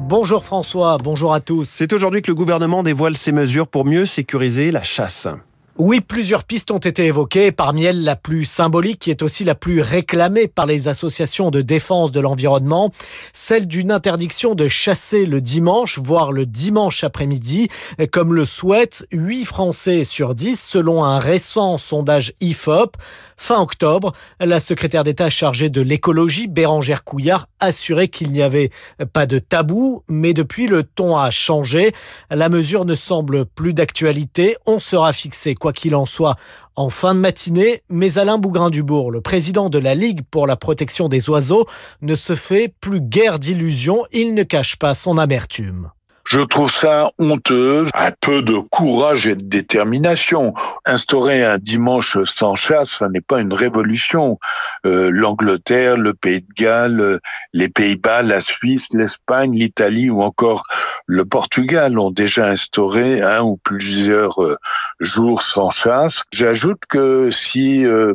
Bonjour François, bonjour à tous. C'est aujourd'hui que le gouvernement dévoile ses mesures pour mieux sécuriser la chasse. Oui, plusieurs pistes ont été évoquées, parmi elles la plus symbolique qui est aussi la plus réclamée par les associations de défense de l'environnement, celle d'une interdiction de chasser le dimanche, voire le dimanche après-midi, comme le souhaitent 8 Français sur 10 selon un récent sondage IFOP. Fin octobre, la secrétaire d'État chargée de l'écologie, Bérangère Couillard, assurait qu'il n'y avait pas de tabou, mais depuis le ton a changé. La mesure ne semble plus d'actualité. On sera fixé quoi qu'il en soit, en fin de matinée, mais Alain Bougrain-Dubourg, le président de la Ligue pour la protection des oiseaux, ne se fait plus guère d'illusions, il ne cache pas son amertume. Je trouve ça honteux, un peu de courage et de détermination. Instaurer un dimanche sans chasse, ça n'est pas une révolution. Euh, L'Angleterre, le Pays de Galles, les Pays-Bas, la Suisse, l'Espagne, l'Italie ou encore le Portugal ont déjà instauré un ou plusieurs euh, jours sans chasse. J'ajoute que si euh,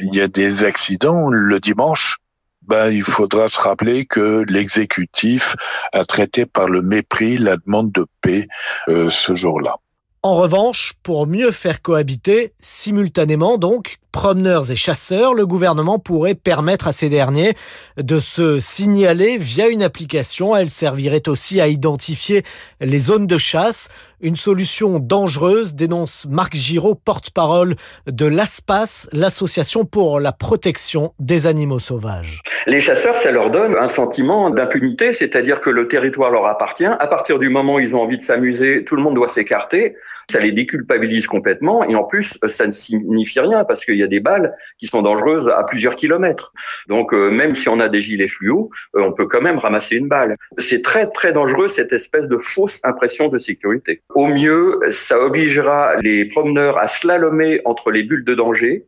il y a des accidents le dimanche, ben, il faudra se rappeler que l'exécutif a traité par le mépris la demande de paix euh, ce jour-là. En revanche, pour mieux faire cohabiter, simultanément donc, promeneurs et chasseurs, le gouvernement pourrait permettre à ces derniers de se signaler via une application. Elle servirait aussi à identifier les zones de chasse. Une solution dangereuse, dénonce Marc Giraud, porte-parole de l'ASPAS, l'association pour la protection des animaux sauvages. Les chasseurs, ça leur donne un sentiment d'impunité, c'est-à-dire que le territoire leur appartient. À partir du moment où ils ont envie de s'amuser, tout le monde doit s'écarter. Ça les déculpabilise complètement. Et en plus, ça ne signifie rien parce qu'il y a des balles qui sont dangereuses à plusieurs kilomètres. Donc euh, même si on a des gilets fluo, euh, on peut quand même ramasser une balle. C'est très très dangereux cette espèce de fausse impression de sécurité. Au mieux, ça obligera les promeneurs à slalomer entre les bulles de danger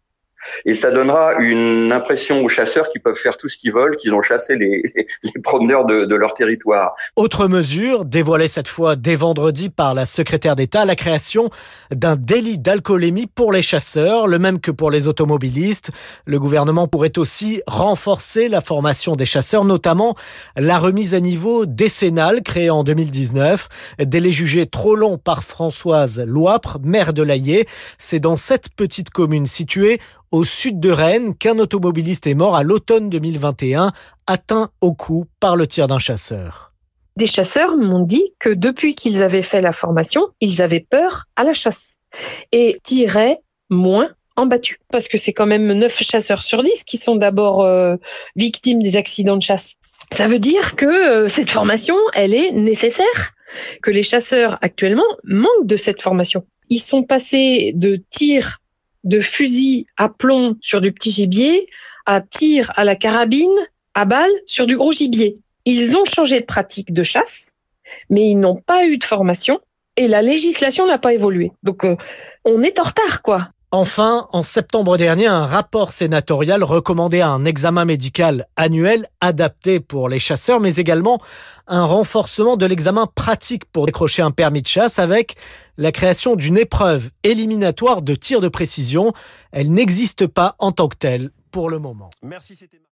et ça donnera une impression aux chasseurs qui peuvent faire tout ce qu'ils veulent, qu'ils ont chassé les, promeneurs de, leur territoire. Autre mesure, dévoilée cette fois dès vendredi par la secrétaire d'État, la création d'un délit d'alcoolémie pour les chasseurs, le même que pour les automobilistes. Le gouvernement pourrait aussi renforcer la formation des chasseurs, notamment la remise à niveau décennale créée en 2019, délai jugé trop long par Françoise Loipre, maire de l'Aillé. C'est dans cette petite commune située au sud de Rennes qu'un automobiliste est mort à l'automne 2021, atteint au cou par le tir d'un chasseur. Des chasseurs m'ont dit que depuis qu'ils avaient fait la formation, ils avaient peur à la chasse et tiraient moins en battu. Parce que c'est quand même 9 chasseurs sur 10 qui sont d'abord euh, victimes des accidents de chasse. Ça veut dire que euh, cette formation, elle est nécessaire, que les chasseurs actuellement manquent de cette formation. Ils sont passés de tirs de fusil à plomb sur du petit gibier à tir à la carabine à balle sur du gros gibier. Ils ont changé de pratique de chasse, mais ils n'ont pas eu de formation et la législation n'a pas évolué. Donc euh, on est en retard, quoi. Enfin, en septembre dernier, un rapport sénatorial recommandait un examen médical annuel adapté pour les chasseurs, mais également un renforcement de l'examen pratique pour décrocher un permis de chasse avec la création d'une épreuve éliminatoire de tir de précision. Elle n'existe pas en tant que telle pour le moment. Merci,